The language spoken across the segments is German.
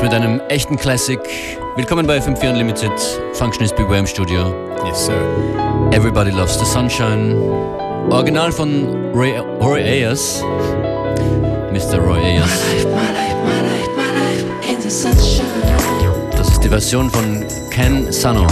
Jetzt mit einem echten Classic. Willkommen bei FM4 Unlimited. Functionist Beware im Studio. Yes, sir. Everybody Loves the Sunshine. Original von Roy, Roy Ayers. Mr. Roy Ayers. Das ist die Version von Ken Sano.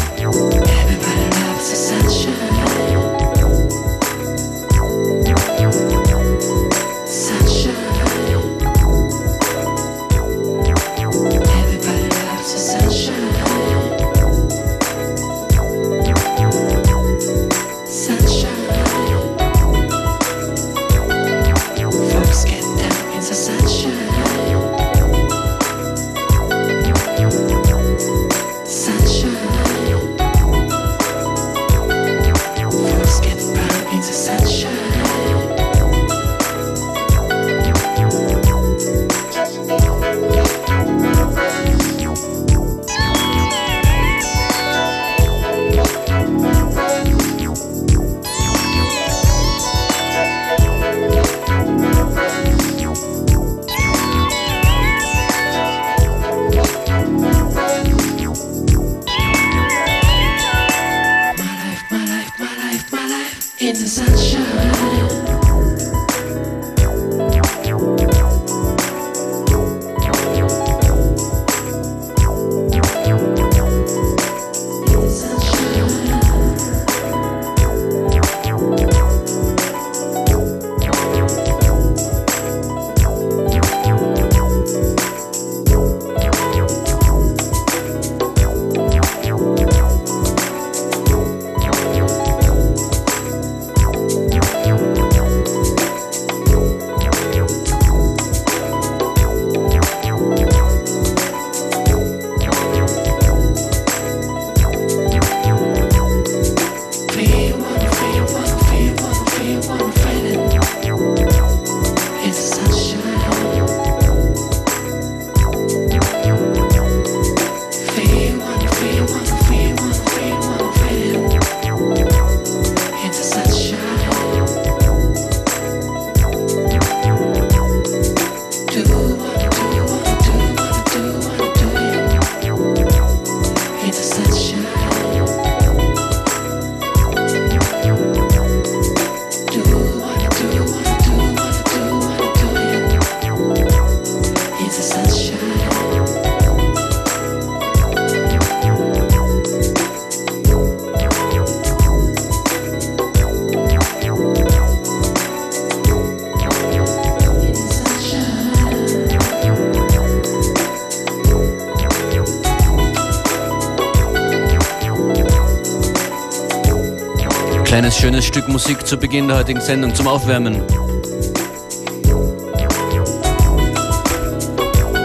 Kleines schönes Stück Musik zu Beginn der heutigen Sendung zum Aufwärmen.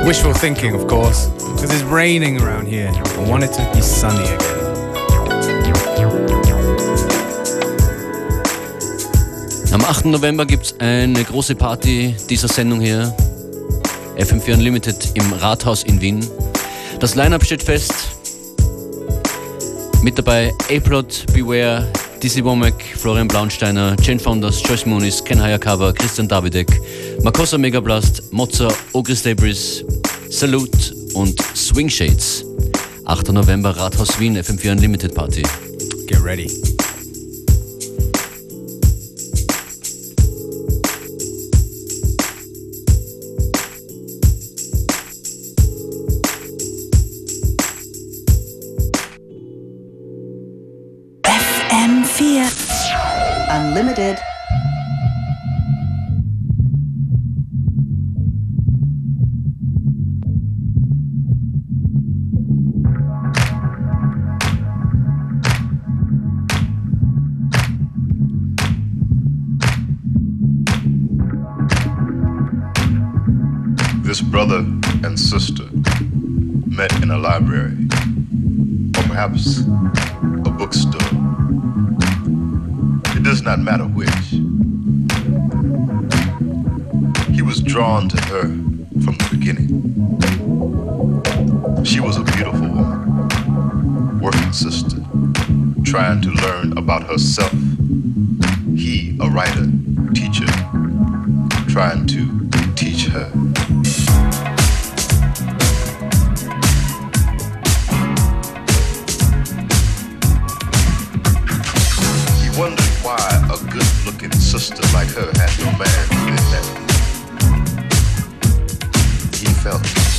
Wishful thinking, of course, because it's raining around here. I want it to be sunny again. Am 8. November gibt es eine große Party dieser Sendung hier. FM4 Unlimited im Rathaus in Wien. Das Line-Up steht fest. Mit dabei A-Plot, Beware, Dizzy Womack, Florian Blaunsteiner, Jane Founders, Joyce Moonis, Ken Hayakawa, Christian Davidek, Makosa Megablast, Mozza, Ogris Debris, Salute und Swing Shades. 8. November Rathaus Wien, FM4 Unlimited Party. Get ready. trying to learn about herself. He, a writer, teacher, trying to teach her. He wondered why a good looking sister like her had no man within that. He felt.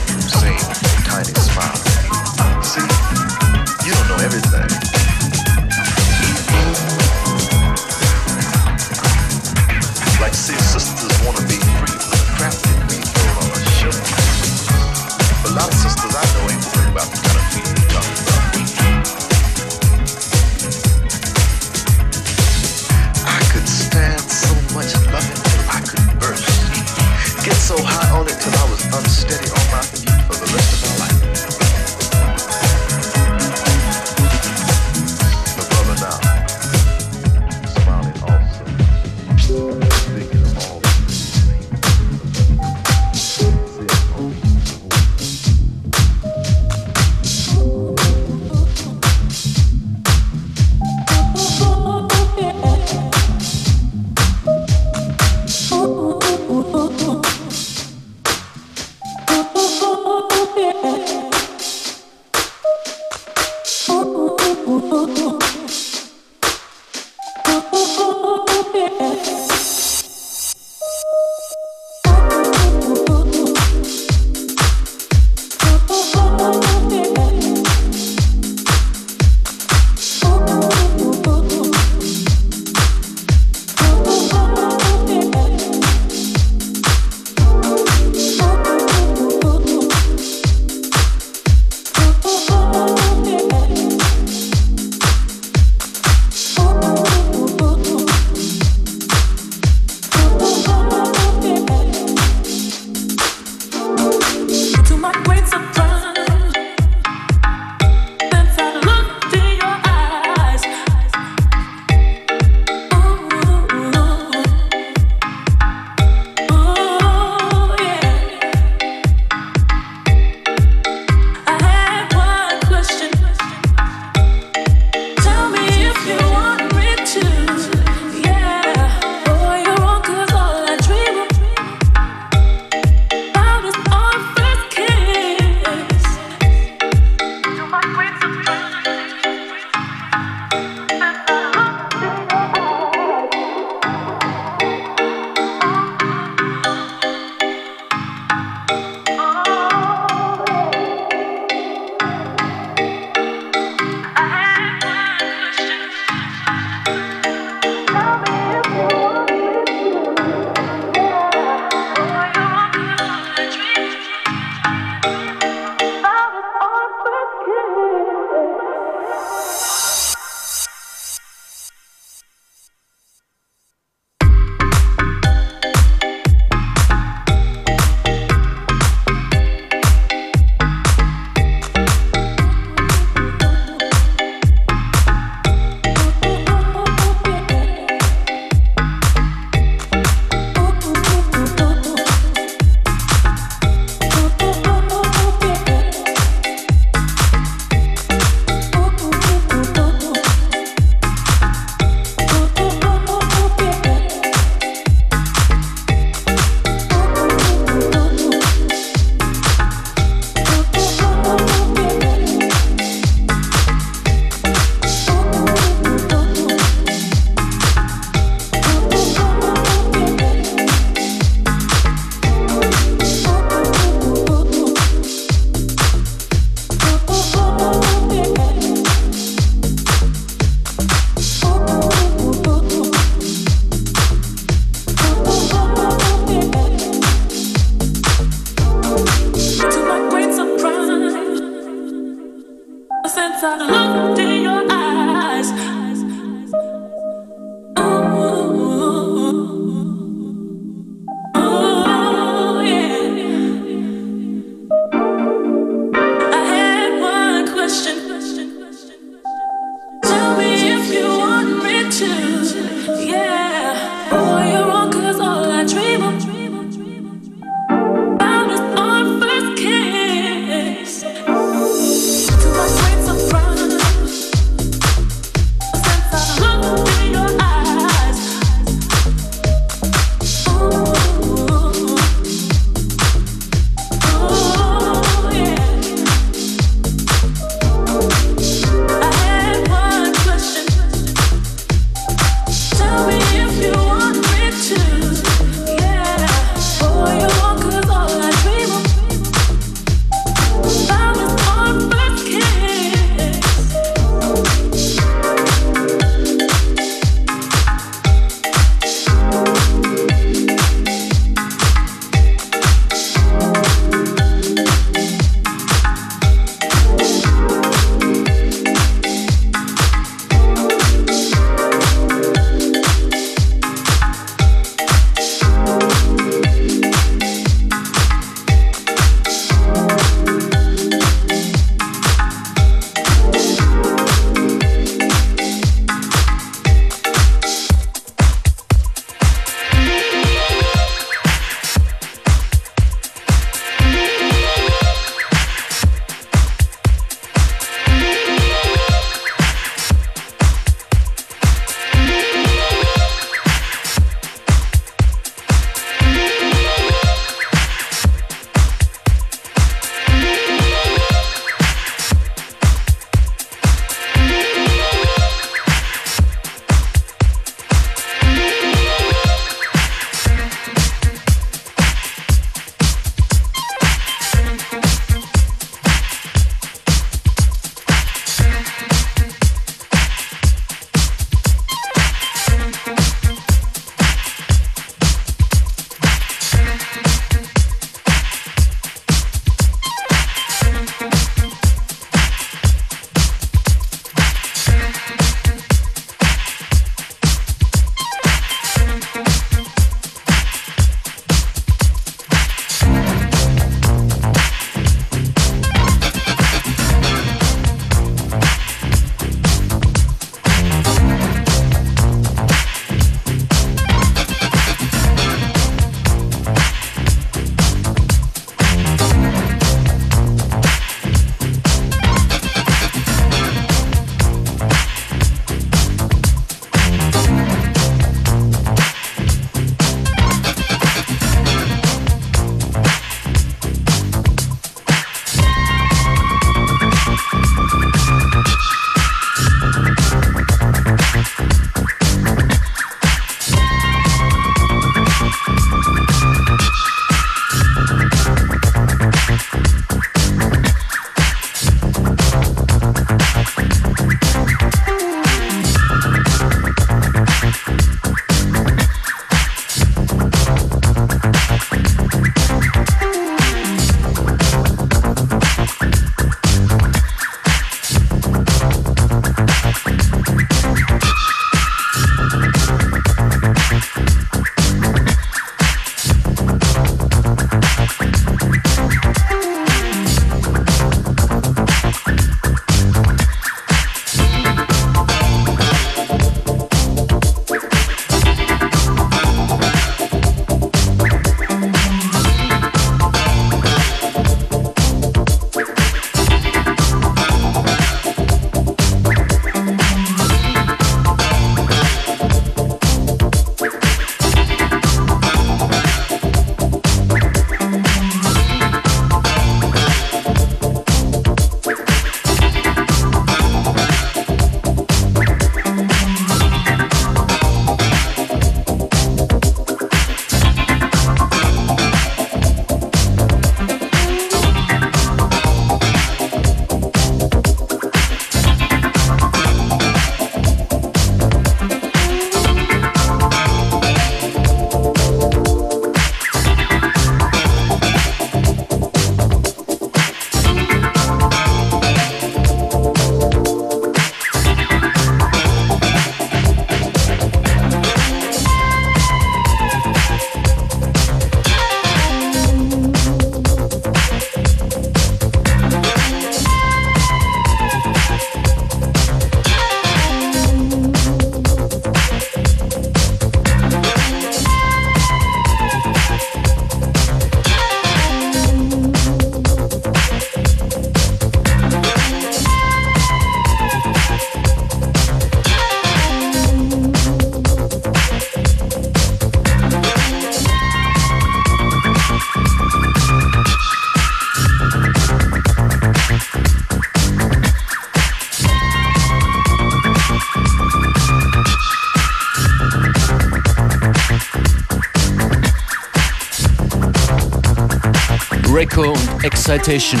Citation.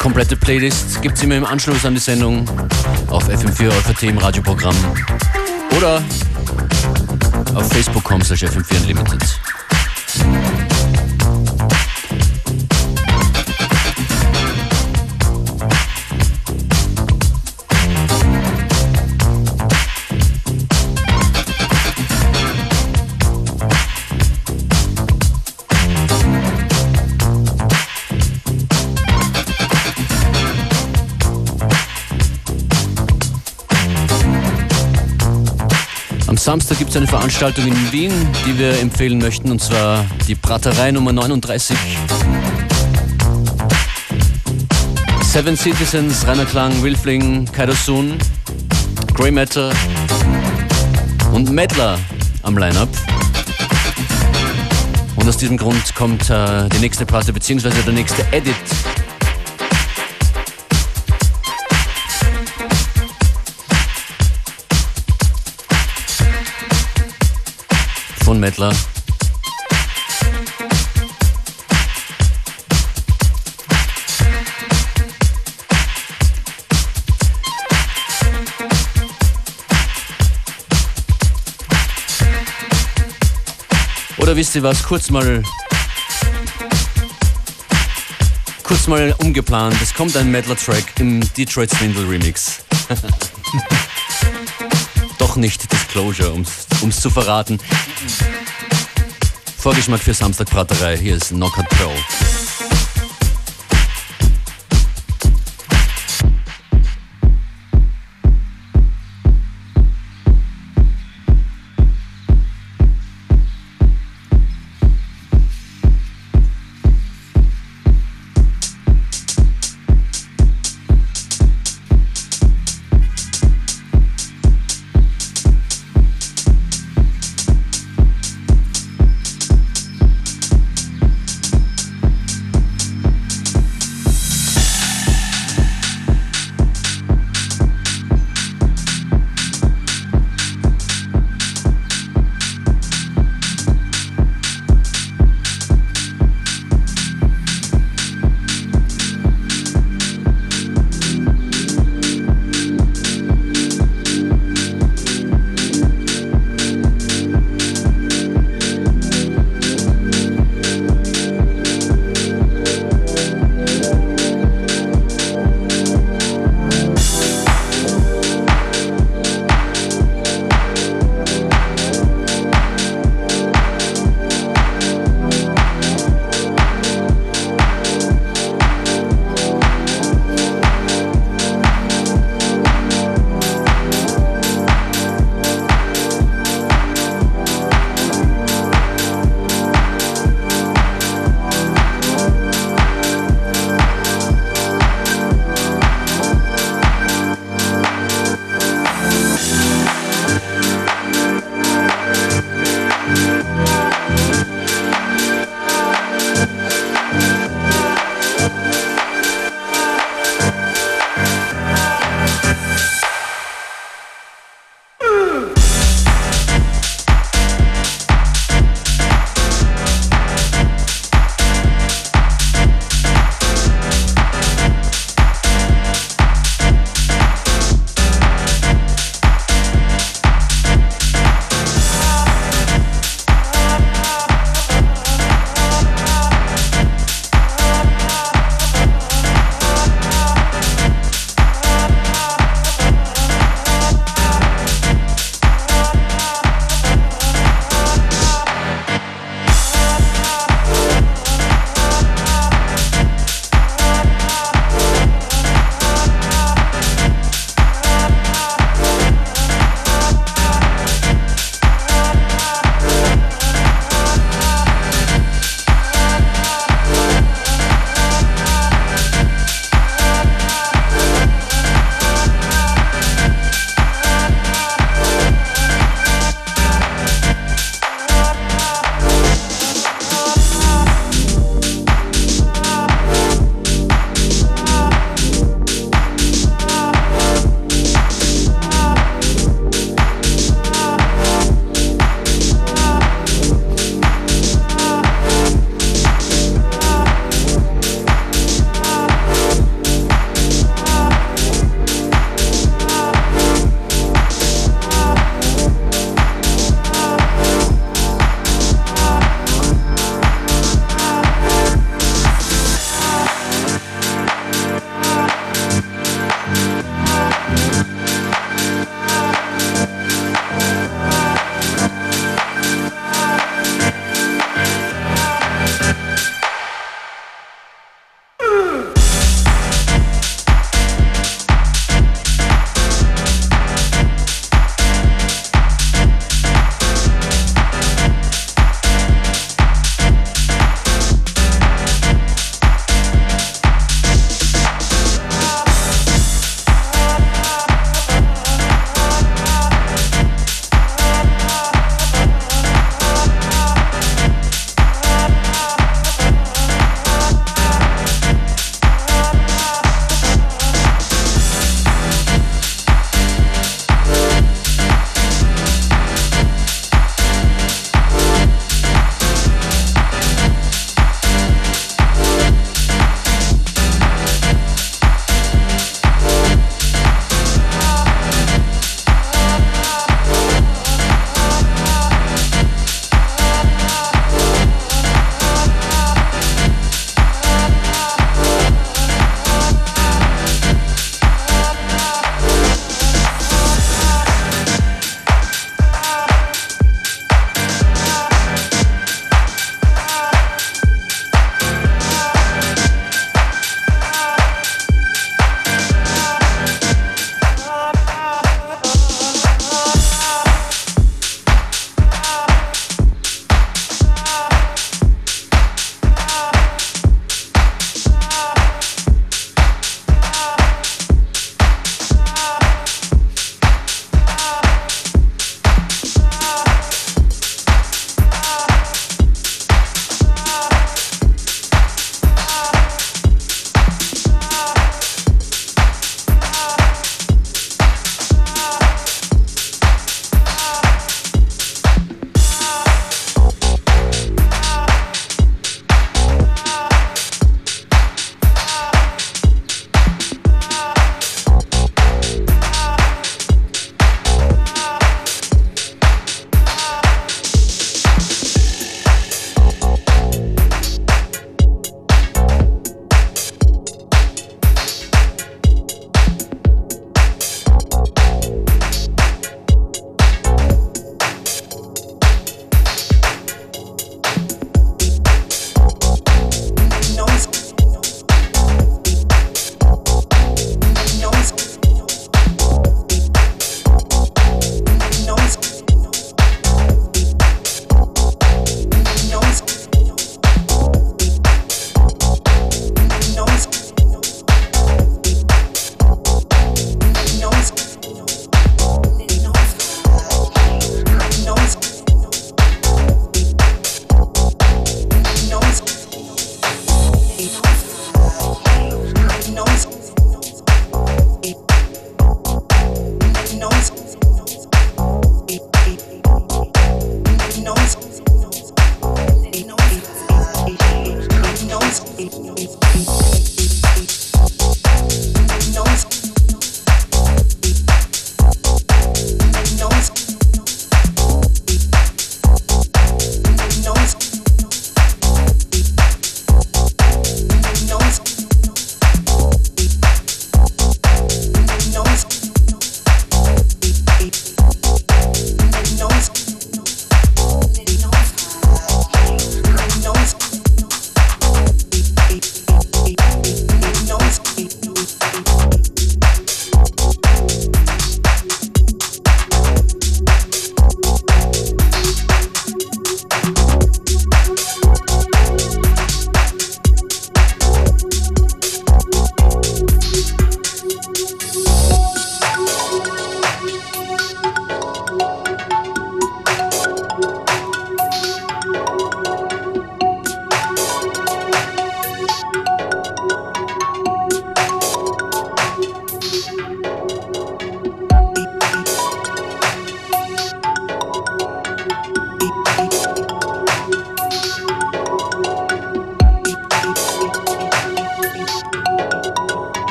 Komplette Playlist gibt es immer im Anschluss an die Sendung auf FM4 FAT im Radioprogramm oder auf Facebook.com slash FM4 Unlimited. Samstag gibt es eine Veranstaltung in Wien, die wir empfehlen möchten, und zwar die Braterei Nummer 39. Seven Citizens, Rainer Klang, Wilfling, Kaido Soon, Grey Matter und Medler am Line-Up. Und aus diesem Grund kommt äh, die nächste Platte bzw. der nächste Edit von Mettler. Oder wisst ihr was? Kurz mal. Kurz mal umgeplant. Es kommt ein Metal-Track im Detroit Swindle Remix. Doch nicht Disclosure, um es zu verraten. Vorgeschmack für Samstagbraterei. Hier ist Knockout Pro.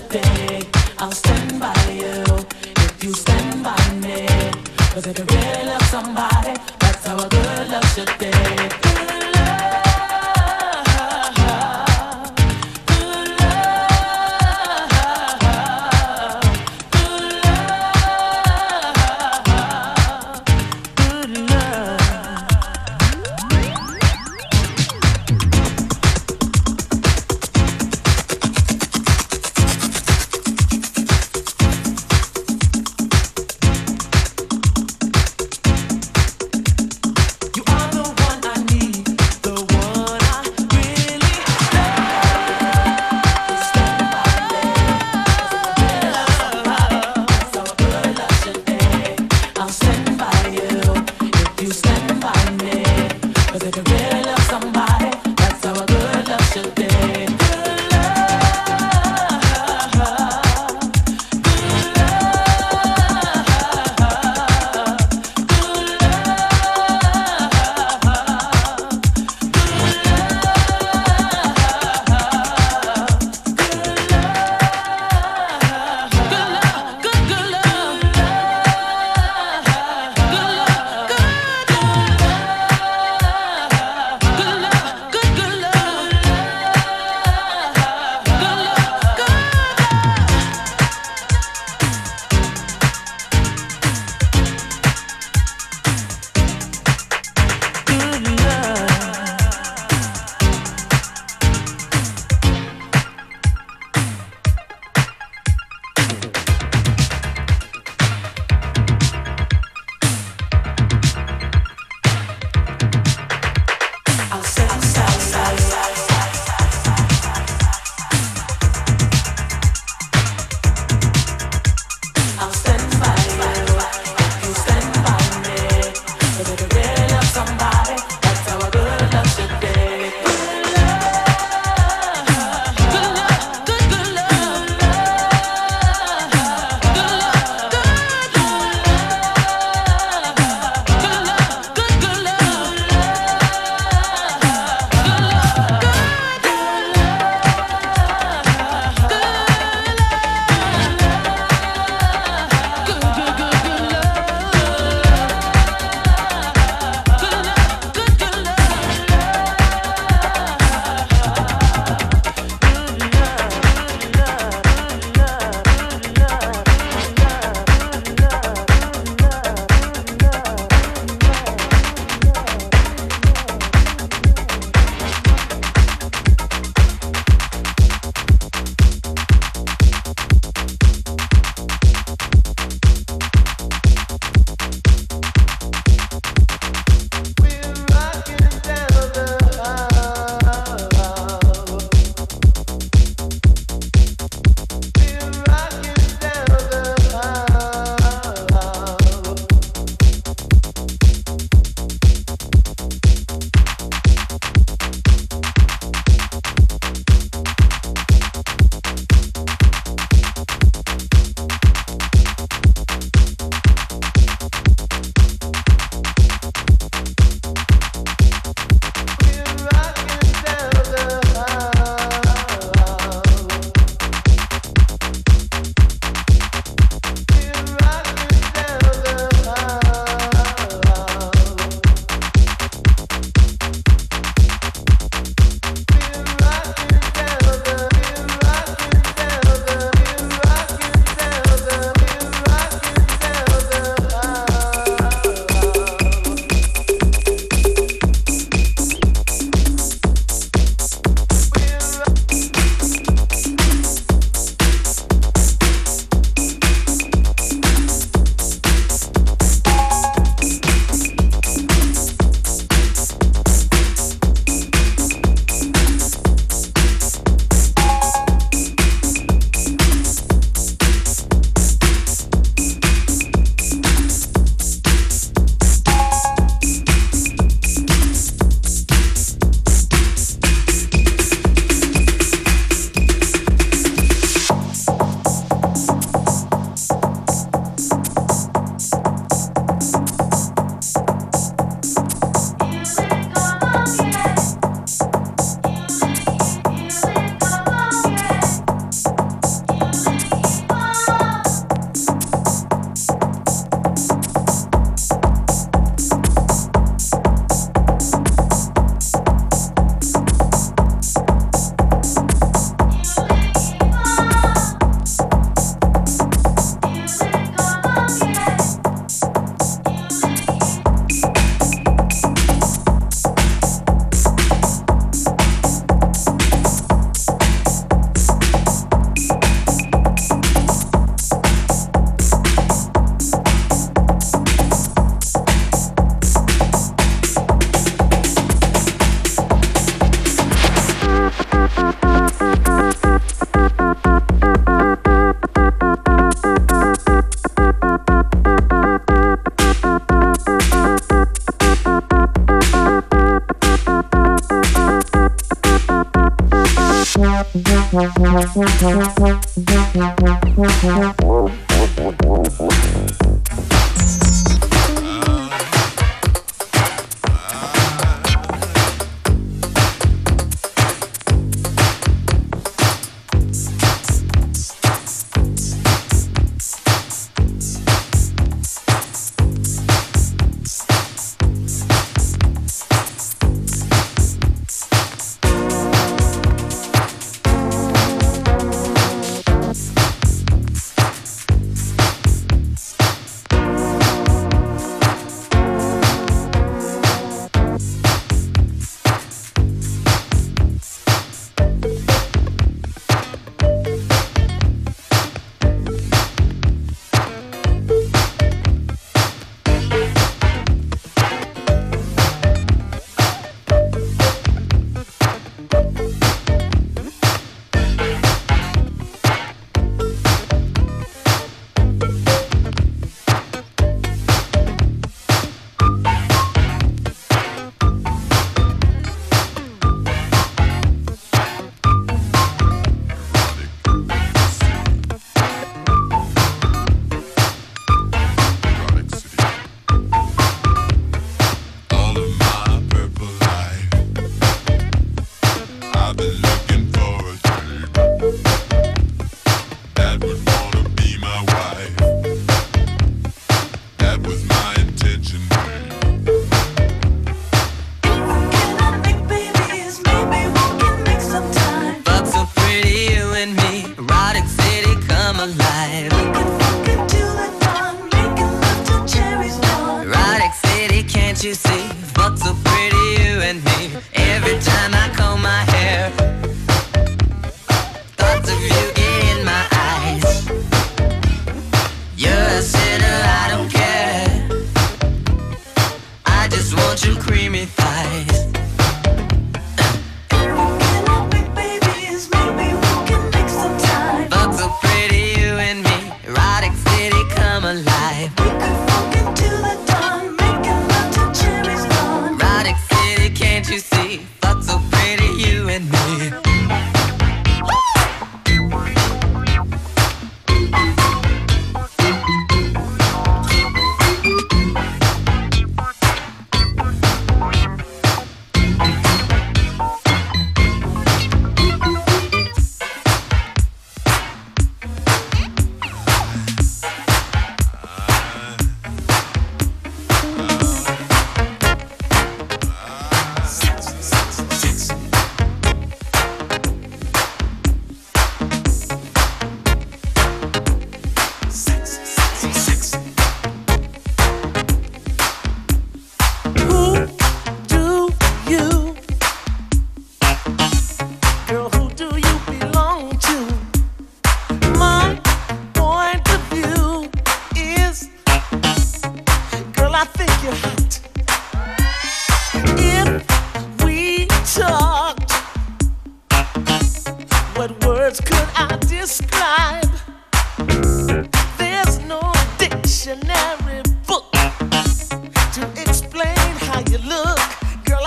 the day.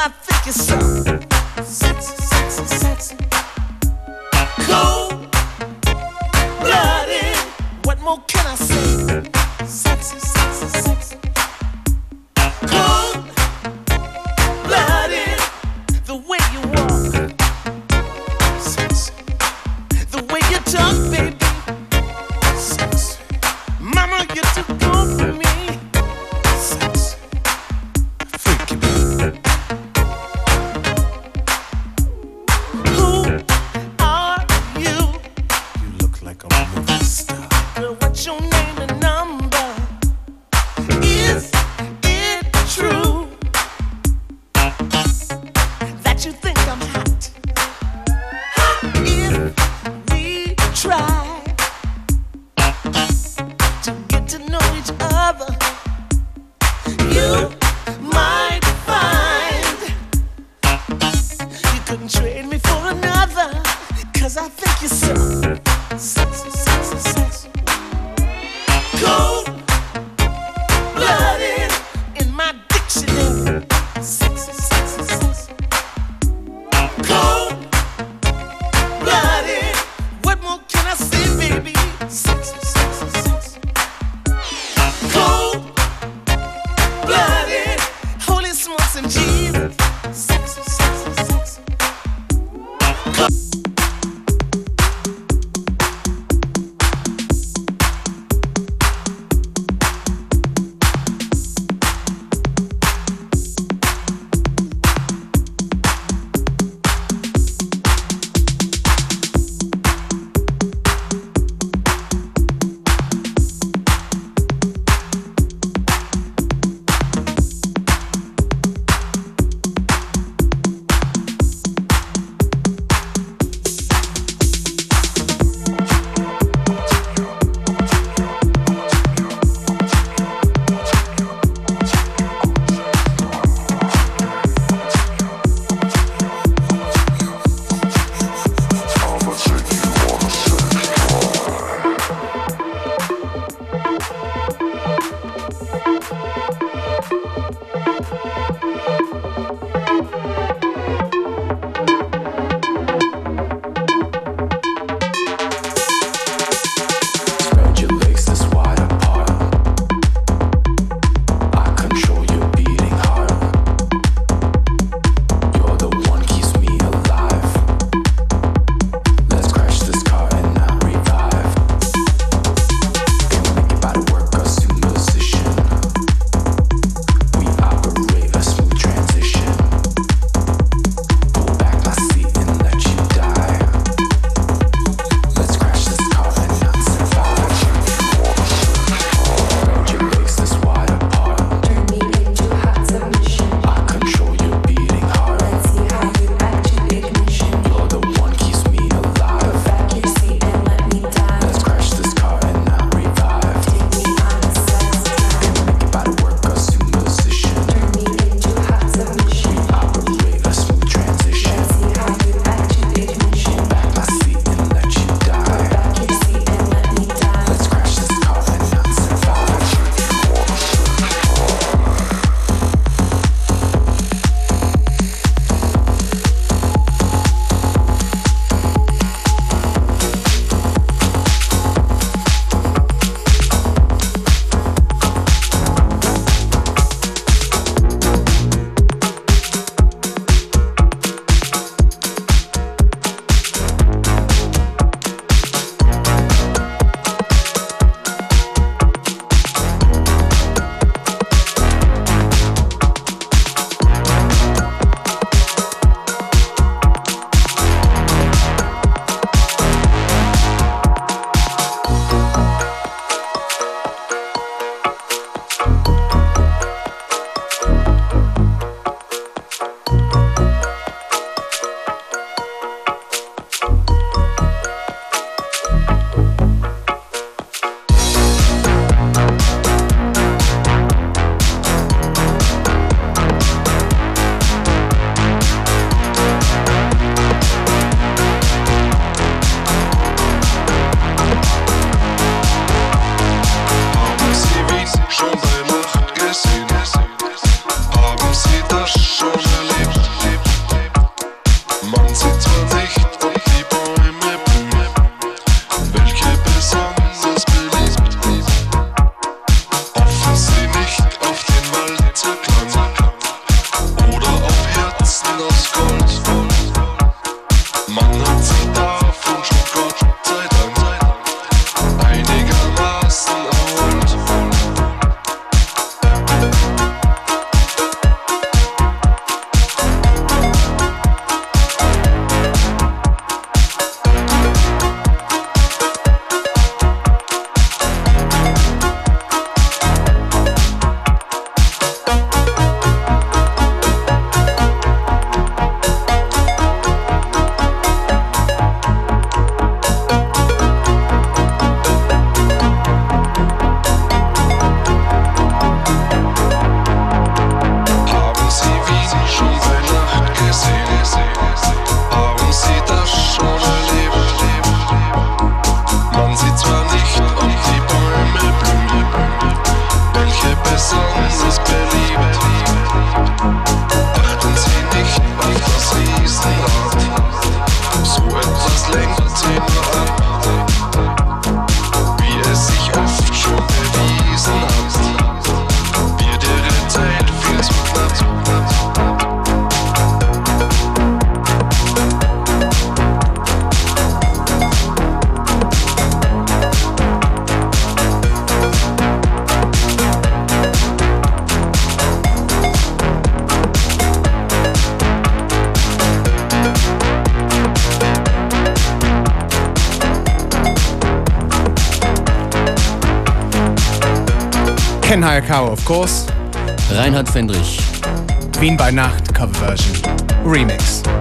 I think it's something sexy, sexy, sexy. Cold blooded. What more can I say? Sexy, sexy. Ken Hayakawa, of course. Reinhard Fendrich. Wien by Nacht cover version. Remix.